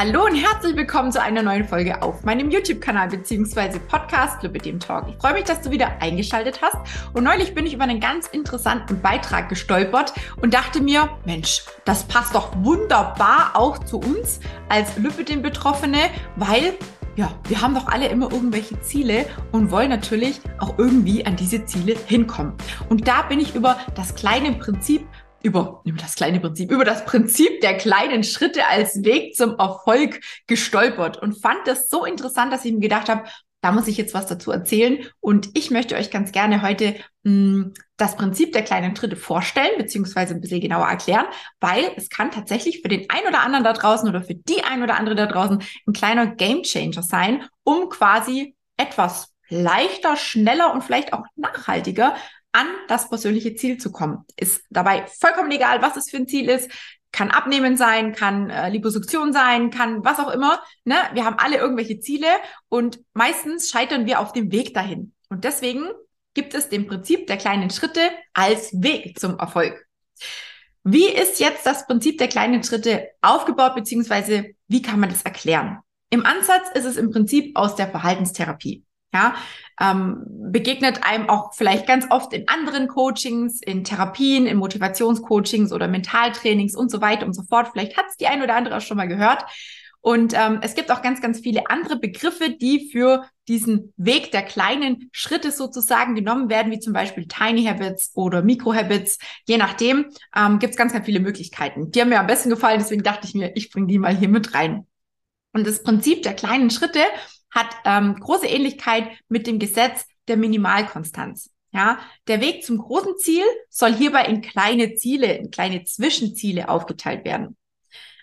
Hallo und herzlich willkommen zu einer neuen Folge auf meinem YouTube-Kanal bzw. Podcast Club dem Talk. Ich freue mich, dass du wieder eingeschaltet hast. Und neulich bin ich über einen ganz interessanten Beitrag gestolpert und dachte mir, Mensch, das passt doch wunderbar auch zu uns als Lübbedin-Betroffene, weil ja, wir haben doch alle immer irgendwelche Ziele und wollen natürlich auch irgendwie an diese Ziele hinkommen. Und da bin ich über das kleine Prinzip über, über das kleine Prinzip, über das Prinzip der kleinen Schritte als Weg zum Erfolg gestolpert und fand das so interessant, dass ich mir gedacht habe, da muss ich jetzt was dazu erzählen. Und ich möchte euch ganz gerne heute mh, hm, das Prinzip der kleinen Schritte vorstellen, beziehungsweise ein bisschen genauer erklären, weil es kann tatsächlich für den ein oder anderen da draußen oder für die ein oder andere da draußen ein kleiner Gamechanger sein, um quasi etwas leichter, schneller und vielleicht auch nachhaltiger an das persönliche Ziel zu kommen. Ist dabei vollkommen egal, was es für ein Ziel ist. Kann Abnehmen sein, kann äh, Liposuktion sein, kann was auch immer. Ne? Wir haben alle irgendwelche Ziele und meistens scheitern wir auf dem Weg dahin. Und deswegen gibt es dem Prinzip der kleinen Schritte als Weg zum Erfolg. Wie ist jetzt das Prinzip der kleinen Schritte aufgebaut, beziehungsweise wie kann man das erklären? Im Ansatz ist es im Prinzip aus der Verhaltenstherapie. Ja, ähm, begegnet einem auch vielleicht ganz oft in anderen Coachings, in Therapien, in Motivationscoachings oder Mentaltrainings und so weiter und so fort. Vielleicht hat es die ein oder andere auch schon mal gehört. Und ähm, es gibt auch ganz, ganz viele andere Begriffe, die für diesen Weg der kleinen Schritte sozusagen genommen werden, wie zum Beispiel Tiny Habits oder Micro Habits. Je nachdem ähm, gibt es ganz, ganz viele Möglichkeiten. Die haben mir am besten gefallen, deswegen dachte ich mir, ich bringe die mal hier mit rein. Und das Prinzip der kleinen Schritte hat ähm, große Ähnlichkeit mit dem Gesetz der Minimalkonstanz. Ja, der Weg zum großen Ziel soll hierbei in kleine Ziele, in kleine Zwischenziele aufgeteilt werden.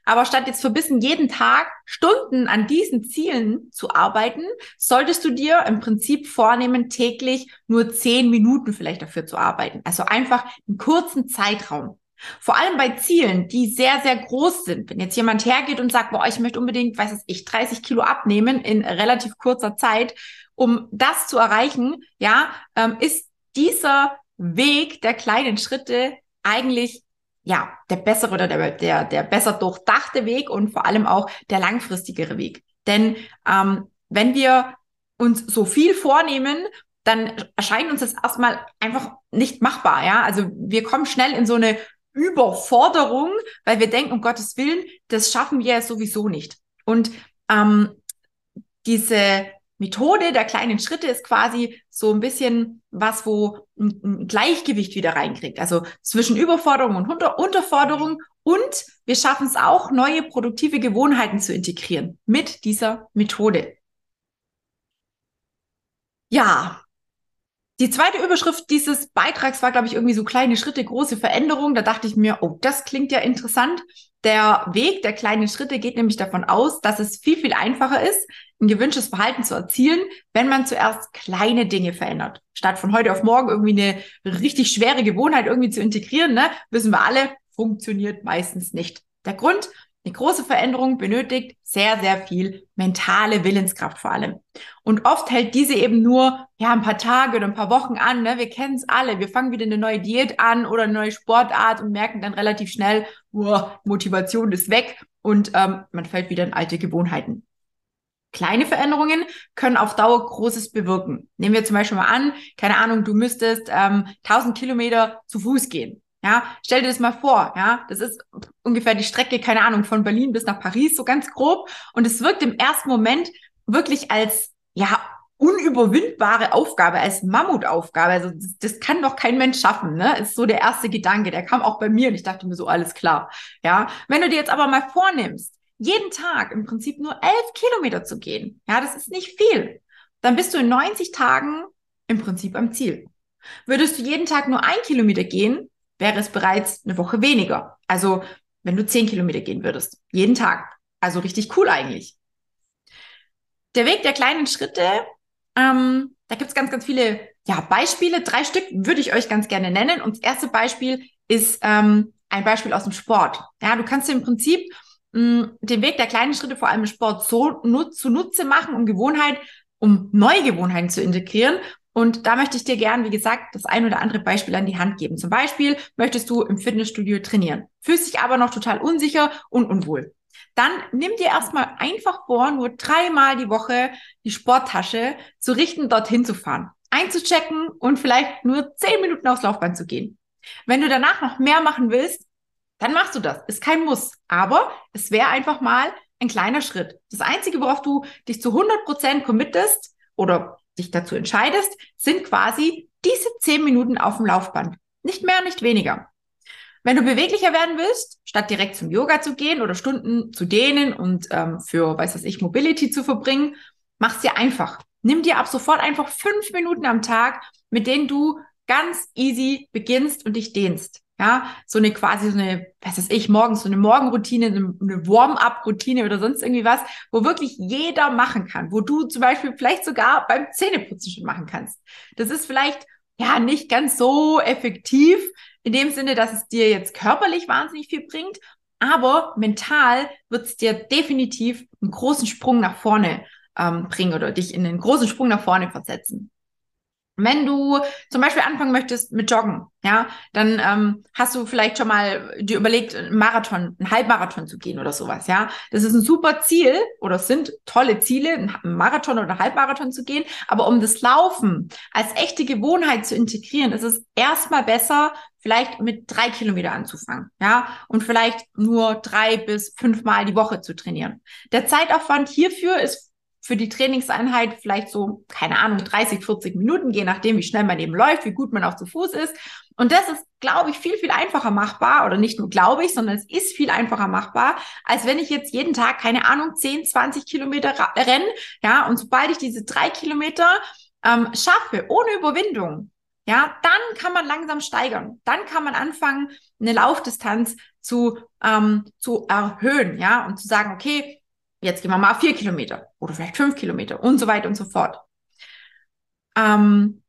Aber statt jetzt verbissen jeden Tag Stunden an diesen Zielen zu arbeiten, solltest du dir im Prinzip vornehmen, täglich nur zehn Minuten vielleicht dafür zu arbeiten. Also einfach einen kurzen Zeitraum. Vor allem bei Zielen, die sehr, sehr groß sind. Wenn jetzt jemand hergeht und sagt, boah, ich möchte unbedingt, weiß ich, 30 Kilo abnehmen in relativ kurzer Zeit, um das zu erreichen, ja, ähm, ist dieser Weg der kleinen Schritte eigentlich ja der bessere oder der, der, der besser durchdachte Weg und vor allem auch der langfristigere Weg. Denn ähm, wenn wir uns so viel vornehmen, dann erscheint uns das erstmal einfach nicht machbar, ja. Also wir kommen schnell in so eine Überforderung, weil wir denken, um Gottes Willen, das schaffen wir ja sowieso nicht. Und ähm, diese Methode der kleinen Schritte ist quasi so ein bisschen was, wo ein, ein Gleichgewicht wieder reinkriegt. Also zwischen Überforderung und Unter Unterforderung. Und wir schaffen es auch, neue produktive Gewohnheiten zu integrieren mit dieser Methode. Ja, die zweite Überschrift dieses Beitrags war, glaube ich, irgendwie so kleine Schritte, große Veränderungen. Da dachte ich mir, oh, das klingt ja interessant. Der Weg der kleinen Schritte geht nämlich davon aus, dass es viel, viel einfacher ist, ein gewünschtes Verhalten zu erzielen, wenn man zuerst kleine Dinge verändert. Statt von heute auf morgen irgendwie eine richtig schwere Gewohnheit irgendwie zu integrieren, ne, wissen wir alle, funktioniert meistens nicht. Der Grund, eine große Veränderung benötigt sehr, sehr viel mentale Willenskraft vor allem. Und oft hält diese eben nur ja ein paar Tage oder ein paar Wochen an. Ne? Wir kennen es alle. Wir fangen wieder eine neue Diät an oder eine neue Sportart und merken dann relativ schnell, wow, Motivation ist weg und ähm, man fällt wieder in alte Gewohnheiten. Kleine Veränderungen können auf Dauer Großes bewirken. Nehmen wir zum Beispiel mal an, keine Ahnung, du müsstest ähm, 1000 Kilometer zu Fuß gehen. Ja, stell dir das mal vor, ja, das ist ungefähr die Strecke, keine Ahnung, von Berlin bis nach Paris, so ganz grob. Und es wirkt im ersten Moment wirklich als, ja, unüberwindbare Aufgabe, als Mammutaufgabe. Also das, das kann doch kein Mensch schaffen, ne? Ist so der erste Gedanke. Der kam auch bei mir und ich dachte mir so, alles klar. Ja, wenn du dir jetzt aber mal vornimmst, jeden Tag im Prinzip nur elf Kilometer zu gehen, ja, das ist nicht viel. Dann bist du in 90 Tagen im Prinzip am Ziel. Würdest du jeden Tag nur ein Kilometer gehen, wäre es bereits eine Woche weniger. Also wenn du zehn Kilometer gehen würdest, jeden Tag. Also richtig cool eigentlich. Der Weg der kleinen Schritte, ähm, da gibt's ganz, ganz viele ja, Beispiele. Drei Stück würde ich euch ganz gerne nennen. Und das erste Beispiel ist ähm, ein Beispiel aus dem Sport. Ja, du kannst im Prinzip mh, den Weg der kleinen Schritte vor allem im Sport so nut zunutze machen, um Gewohnheit, um neue Gewohnheiten zu integrieren und da möchte ich dir gern, wie gesagt, das ein oder andere Beispiel an die Hand geben. Zum Beispiel möchtest du im Fitnessstudio trainieren, fühlst dich aber noch total unsicher und unwohl. dann nimm dir erstmal einfach vor, nur dreimal die Woche die Sporttasche zu richten, dorthin zu fahren, einzuchecken und vielleicht nur zehn Minuten aufs Laufband zu gehen. Wenn du danach noch mehr machen willst, dann machst du das. Ist kein Muss. Aber es wäre einfach mal ein kleiner Schritt. Das Einzige, worauf du dich zu 100 Prozent committest oder dich dazu entscheidest, sind quasi diese zehn Minuten auf dem Laufband. Nicht mehr, nicht weniger. Wenn du beweglicher werden willst, statt direkt zum Yoga zu gehen oder Stunden zu dehnen und ähm, für, weiß was ich, Mobility zu verbringen, mach's dir einfach. Nimm dir ab sofort einfach fünf Minuten am Tag, mit denen du ganz easy beginnst und dich dehnst. Ja, so eine quasi so eine, was weiß ich, morgens so eine Morgenroutine, eine Warm-up-Routine oder sonst irgendwie was, wo wirklich jeder machen kann, wo du zum Beispiel vielleicht sogar beim Zähneputzen schon machen kannst. Das ist vielleicht ja nicht ganz so effektiv in dem Sinne, dass es dir jetzt körperlich wahnsinnig viel bringt, aber mental wird es dir definitiv einen großen Sprung nach vorne ähm, bringen oder dich in einen großen Sprung nach vorne versetzen. Wenn du zum Beispiel anfangen möchtest mit Joggen, ja, dann ähm, hast du vielleicht schon mal dir überlegt, einen Marathon, einen Halbmarathon zu gehen oder sowas, ja. Das ist ein super Ziel oder sind tolle Ziele, einen Marathon oder Halbmarathon zu gehen. Aber um das Laufen als echte Gewohnheit zu integrieren, ist es erstmal besser, vielleicht mit drei Kilometer anzufangen, ja, und vielleicht nur drei bis fünfmal die Woche zu trainieren. Der Zeitaufwand hierfür ist für die Trainingseinheit vielleicht so, keine Ahnung, 30, 40 Minuten, je nachdem, wie schnell man eben läuft, wie gut man auch zu Fuß ist. Und das ist, glaube ich, viel, viel einfacher machbar oder nicht nur glaube ich, sondern es ist viel einfacher machbar, als wenn ich jetzt jeden Tag, keine Ahnung, 10, 20 Kilometer renne, ja, und sobald ich diese drei Kilometer ähm, schaffe, ohne Überwindung, ja, dann kann man langsam steigern. Dann kann man anfangen, eine Laufdistanz zu, ähm, zu erhöhen, ja, und zu sagen, okay, Jetzt gehen wir mal vier Kilometer oder vielleicht fünf Kilometer und so weiter und so fort. Ähm,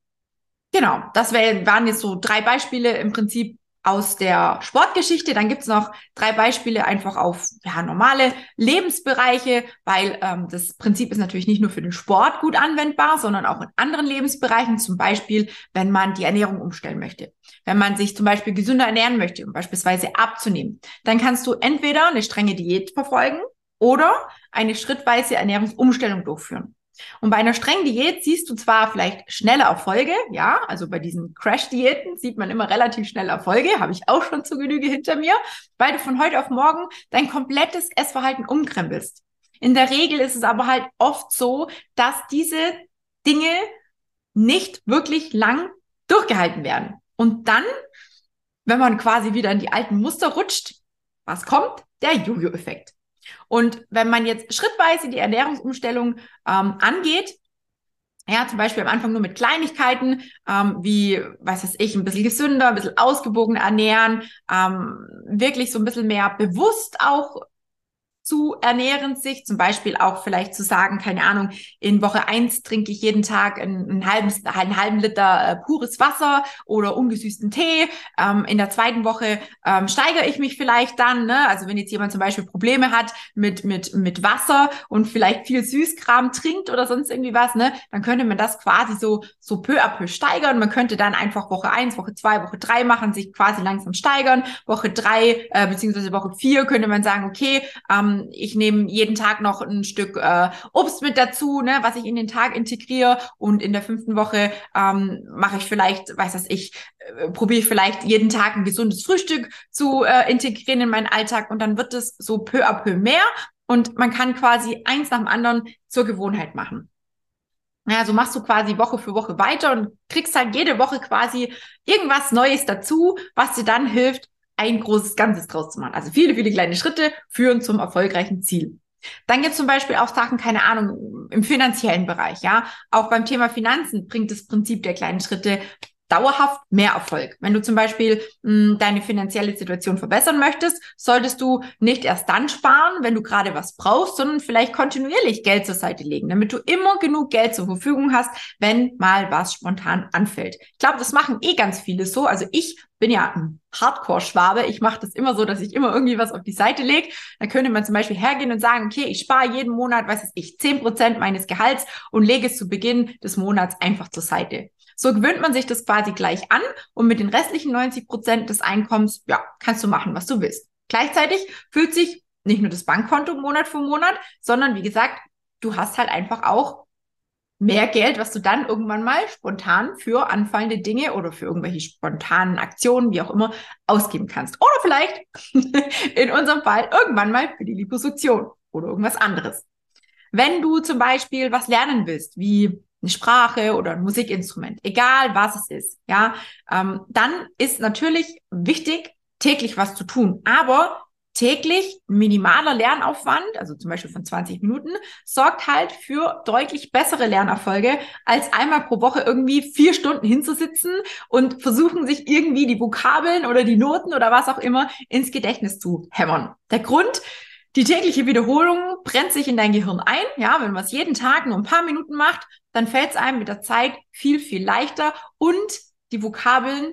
genau, das wär, waren jetzt so drei Beispiele im Prinzip aus der Sportgeschichte. Dann gibt's noch drei Beispiele einfach auf ja, normale Lebensbereiche, weil ähm, das Prinzip ist natürlich nicht nur für den Sport gut anwendbar, sondern auch in anderen Lebensbereichen. Zum Beispiel, wenn man die Ernährung umstellen möchte. Wenn man sich zum Beispiel gesünder ernähren möchte, um beispielsweise abzunehmen, dann kannst du entweder eine strenge Diät verfolgen oder eine schrittweise Ernährungsumstellung durchführen. Und bei einer strengen Diät siehst du zwar vielleicht schnelle Erfolge, ja, also bei diesen Crash-Diäten sieht man immer relativ schnell Erfolge, habe ich auch schon zu Genüge hinter mir, weil du von heute auf morgen dein komplettes Essverhalten umkrempelst. In der Regel ist es aber halt oft so, dass diese Dinge nicht wirklich lang durchgehalten werden. Und dann, wenn man quasi wieder in die alten Muster rutscht, was kommt? Der Jojo-Effekt. Und wenn man jetzt schrittweise die Ernährungsumstellung ähm, angeht, ja, zum Beispiel am Anfang nur mit Kleinigkeiten, ähm, wie, was weiß ich, ein bisschen gesünder, ein bisschen ausgewogener ernähren, ähm, wirklich so ein bisschen mehr bewusst auch zu ernähren sich, zum Beispiel auch vielleicht zu sagen, keine Ahnung, in Woche eins trinke ich jeden Tag einen, einen, halben, einen halben Liter äh, pures Wasser oder ungesüßten Tee. Ähm, in der zweiten Woche ähm, steigere ich mich vielleicht dann, ne? also wenn jetzt jemand zum Beispiel Probleme hat mit, mit, mit Wasser und vielleicht viel Süßkram trinkt oder sonst irgendwie was, ne? dann könnte man das quasi so, so peu à peu steigern. Man könnte dann einfach Woche eins, Woche zwei, Woche drei machen, sich quasi langsam steigern. Woche drei äh, beziehungsweise Woche vier könnte man sagen, okay, ähm, ich nehme jeden Tag noch ein Stück äh, Obst mit dazu, ne, was ich in den Tag integriere. Und in der fünften Woche ähm, mache ich vielleicht, weiß das ich, äh, probiere ich vielleicht jeden Tag ein gesundes Frühstück zu äh, integrieren in meinen Alltag. Und dann wird es so peu à peu mehr. Und man kann quasi eins nach dem anderen zur Gewohnheit machen. Ja, so machst du quasi Woche für Woche weiter und kriegst halt jede Woche quasi irgendwas Neues dazu, was dir dann hilft, ein großes Ganzes draus zu machen. Also viele, viele kleine Schritte führen zum erfolgreichen Ziel. Dann gibt es zum Beispiel auch Sachen, keine Ahnung, im finanziellen Bereich, ja. Auch beim Thema Finanzen bringt das Prinzip der kleinen Schritte dauerhaft mehr Erfolg. Wenn du zum Beispiel mh, hm, deine finanzielle Situation verbessern möchtest, solltest du nicht erst dann sparen, wenn du gerade was brauchst, sondern vielleicht kontinuierlich Geld zur Seite legen, damit du immer genug Geld zur Verfügung hast, wenn mal was spontan anfällt. Ich glaube, das machen eh ganz viele so. Also ich bin ja ein Hardcore-Schwabe. Ich mache das immer so, dass ich immer irgendwie was auf die Seite lege. Dann könnte man zum Beispiel hergehen und sagen, okay, ich spare jeden Monat, weiß ich, zehn Prozent meines Gehalts und lege es zu Beginn des Monats einfach zur Seite. So gewöhnt man sich das quasi gleich an und mit den restlichen 90 Prozent des Einkommens, ja, kannst du machen, was du willst. Gleichzeitig fühlt sich nicht nur das Bankkonto Monat für Monat, sondern wie gesagt, du hast halt einfach auch mehr Geld, was du dann irgendwann mal spontan für anfallende Dinge oder für irgendwelche spontanen Aktionen, wie auch immer, ausgeben kannst. Oder vielleicht in unserem Fall irgendwann mal für die Liposuktion oder irgendwas anderes. Wenn du zum Beispiel was lernen willst, wie eine Sprache oder ein Musikinstrument, egal was es ist, ja, ähm, dann ist natürlich wichtig, täglich was zu tun. Aber täglich minimaler Lernaufwand, also zum Beispiel von 20 Minuten, sorgt halt für deutlich bessere Lernerfolge, als einmal pro Woche irgendwie vier Stunden hinzusitzen und versuchen, sich irgendwie die Vokabeln oder die Noten oder was auch immer ins Gedächtnis zu hämmern. Der Grund, die tägliche Wiederholung brennt sich in dein Gehirn ein. Ja, wenn man es jeden Tag nur ein paar Minuten macht, dann fällt es einem mit der Zeit viel, viel leichter und die Vokabeln,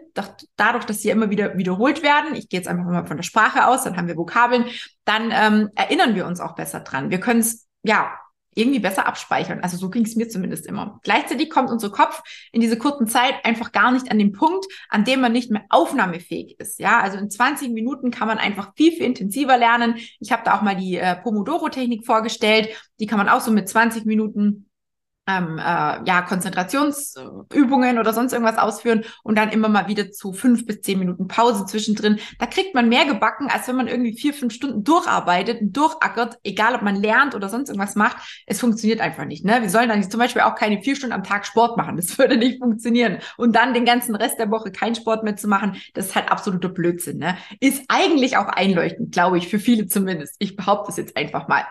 dadurch, dass sie immer wieder wiederholt werden, ich gehe jetzt einfach mal von der Sprache aus, dann haben wir Vokabeln, dann ähm, erinnern wir uns auch besser dran. Wir können es, ja, irgendwie besser abspeichern. Also so ging es mir zumindest immer. Gleichzeitig kommt unser Kopf in dieser kurzen Zeit einfach gar nicht an den Punkt, an dem man nicht mehr aufnahmefähig ist. Ja, also in 20 Minuten kann man einfach viel, viel intensiver lernen. Ich habe da auch mal die äh, Pomodoro-Technik vorgestellt. Die kann man auch so mit 20 Minuten ähm, äh, ja, Konzentrationsübungen oder sonst irgendwas ausführen und dann immer mal wieder zu fünf bis zehn Minuten Pause zwischendrin. Da kriegt man mehr gebacken, als wenn man irgendwie vier, fünf Stunden durcharbeitet und durchackert, egal ob man lernt oder sonst irgendwas macht. Es funktioniert einfach nicht. Ne? Wir sollen dann zum Beispiel auch keine vier Stunden am Tag Sport machen. Das würde nicht funktionieren. Und dann den ganzen Rest der Woche keinen Sport mehr zu machen, das ist halt absoluter Blödsinn. Ne? Ist eigentlich auch einleuchtend, glaube ich, für viele zumindest. Ich behaupte es jetzt einfach mal.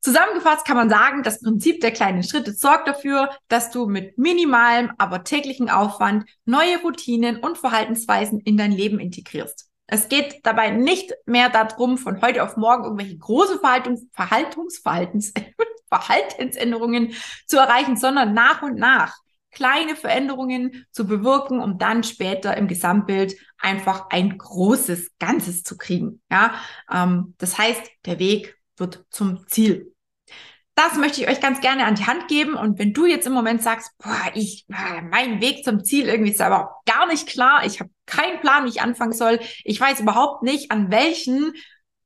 Zusammengefasst kann man sagen, das Prinzip der kleinen Schritte sorgt dafür, dass du mit minimalem, aber täglichen Aufwand neue Routinen und Verhaltensweisen in dein Leben integrierst. Es geht dabei nicht mehr darum, von heute auf morgen irgendwelche große Verhaltungs Verhaltungs Verhaltens Verhaltensänderungen zu erreichen, sondern nach und nach kleine Veränderungen zu bewirken, um dann später im Gesamtbild einfach ein großes Ganzes zu kriegen. Ja, ähm, das heißt, der Weg wird zum Ziel. Das möchte ich euch ganz gerne an die Hand geben. Und wenn du jetzt im Moment sagst, boah, ich, mein Weg zum Ziel irgendwie ist aber gar nicht klar. Ich habe keinen Plan, wie ich anfangen soll. Ich weiß überhaupt nicht, an welchen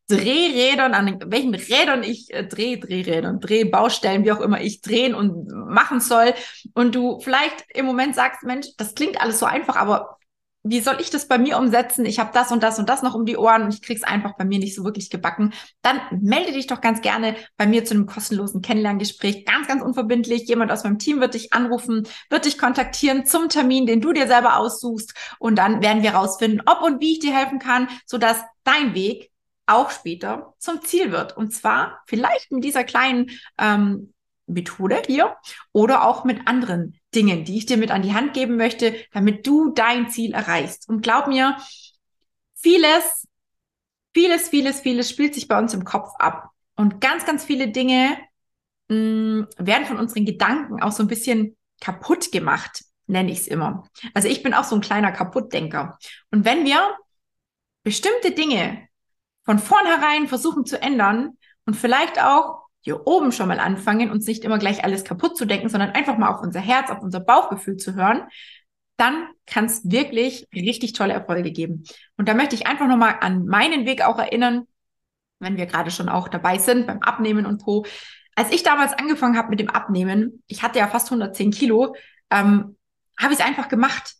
Drehrädern, an welchen Rädern ich äh, drehe, Drehrädern, Drehbaustellen, wie auch immer ich drehen und machen soll. Und du vielleicht im Moment sagst, Mensch, das klingt alles so einfach, aber wie soll ich das bei mir umsetzen? Ich habe das und das und das noch um die Ohren und ich krieg's einfach bei mir nicht so wirklich gebacken. Dann melde dich doch ganz gerne bei mir zu einem kostenlosen Kennenlerngespräch. Ganz, ganz unverbindlich. Jemand aus meinem Team wird dich anrufen, wird dich kontaktieren zum Termin, den du dir selber aussuchst. Und dann werden wir rausfinden, ob und wie ich dir helfen kann, sodass dein Weg auch später zum Ziel wird. Und zwar vielleicht mit dieser kleinen ähm, Methode hier oder auch mit anderen Dingen, die ich dir mit an die Hand geben möchte, damit du dein Ziel erreichst. Und glaub mir, vieles, vieles, vieles, vieles spielt sich bei uns im Kopf ab. Und ganz, ganz viele Dinge mh, mm, werden von unseren Gedanken auch so ein bisschen kaputt gemacht, nenne ich es immer. Also ich bin auch so ein kleiner Kaputtdenker. Und wenn wir bestimmte Dinge von vornherein versuchen zu ändern und vielleicht auch hier oben schon mal anfangen, uns nicht immer gleich alles kaputt zu denken, sondern einfach mal auf unser Herz, auf unser Bauchgefühl zu hören, dann kann es wirklich richtig tolle Erfolge geben. Und da möchte ich einfach nochmal an meinen Weg auch erinnern, wenn wir gerade schon auch dabei sind beim Abnehmen und Co. Als ich damals angefangen habe mit dem Abnehmen, ich hatte ja fast 110 Kilo, ähm, habe ich es einfach gemacht.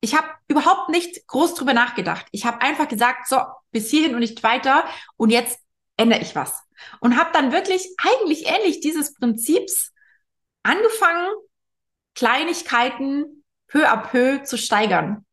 Ich habe überhaupt nicht groß drüber nachgedacht. Ich habe einfach gesagt, so, bis hierhin und nicht weiter. Und jetzt ändere ich was. Und habe dann wirklich eigentlich ähnlich dieses Prinzips angefangen, Kleinigkeiten peu à peu zu steigern.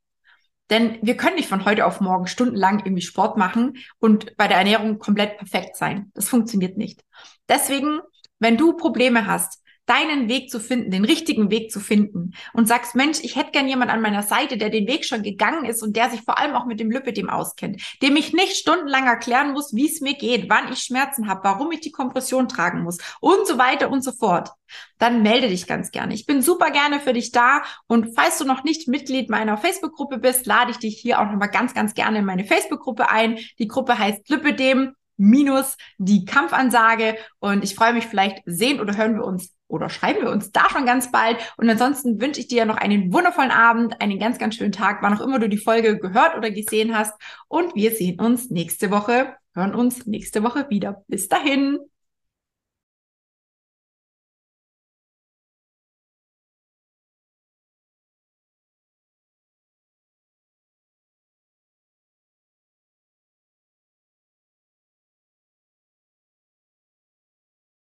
Denn wir können nicht von heute auf morgen stundenlang irgendwie Sport machen und bei der Ernährung komplett perfekt sein. Das funktioniert nicht. Deswegen, wenn du Probleme hast, deinen Weg zu finden, den richtigen Weg zu finden. Und sagst, Mensch, ich hätte gern jemand an meiner Seite, der den Weg schon gegangen ist und der sich vor allem auch mit dem Lipidem auskennt, dem ich nicht stundenlang erklären muss, wie es mir geht, wann ich Schmerzen habe, warum ich die Kompression tragen muss und so weiter und so fort, dann melde dich ganz gerne. Ich bin super gerne für dich da. Und falls du noch nicht Mitglied meiner Facebook-Gruppe bist, lade ich dich hier auch nochmal ganz, ganz gerne in meine Facebook-Gruppe ein. Die Gruppe heißt Lipidem minus die Kampfansage. Und ich freue mich, vielleicht sehen oder hören wir uns oder schreiben wir uns da schon ganz bald. Und ansonsten wünsche ich dir noch einen wundervollen Abend, einen ganz, ganz schönen Tag, wann auch immer du die Folge gehört oder gesehen hast. Und wir sehen uns nächste Woche hören uns nächste Woche wieder. Bis dahin.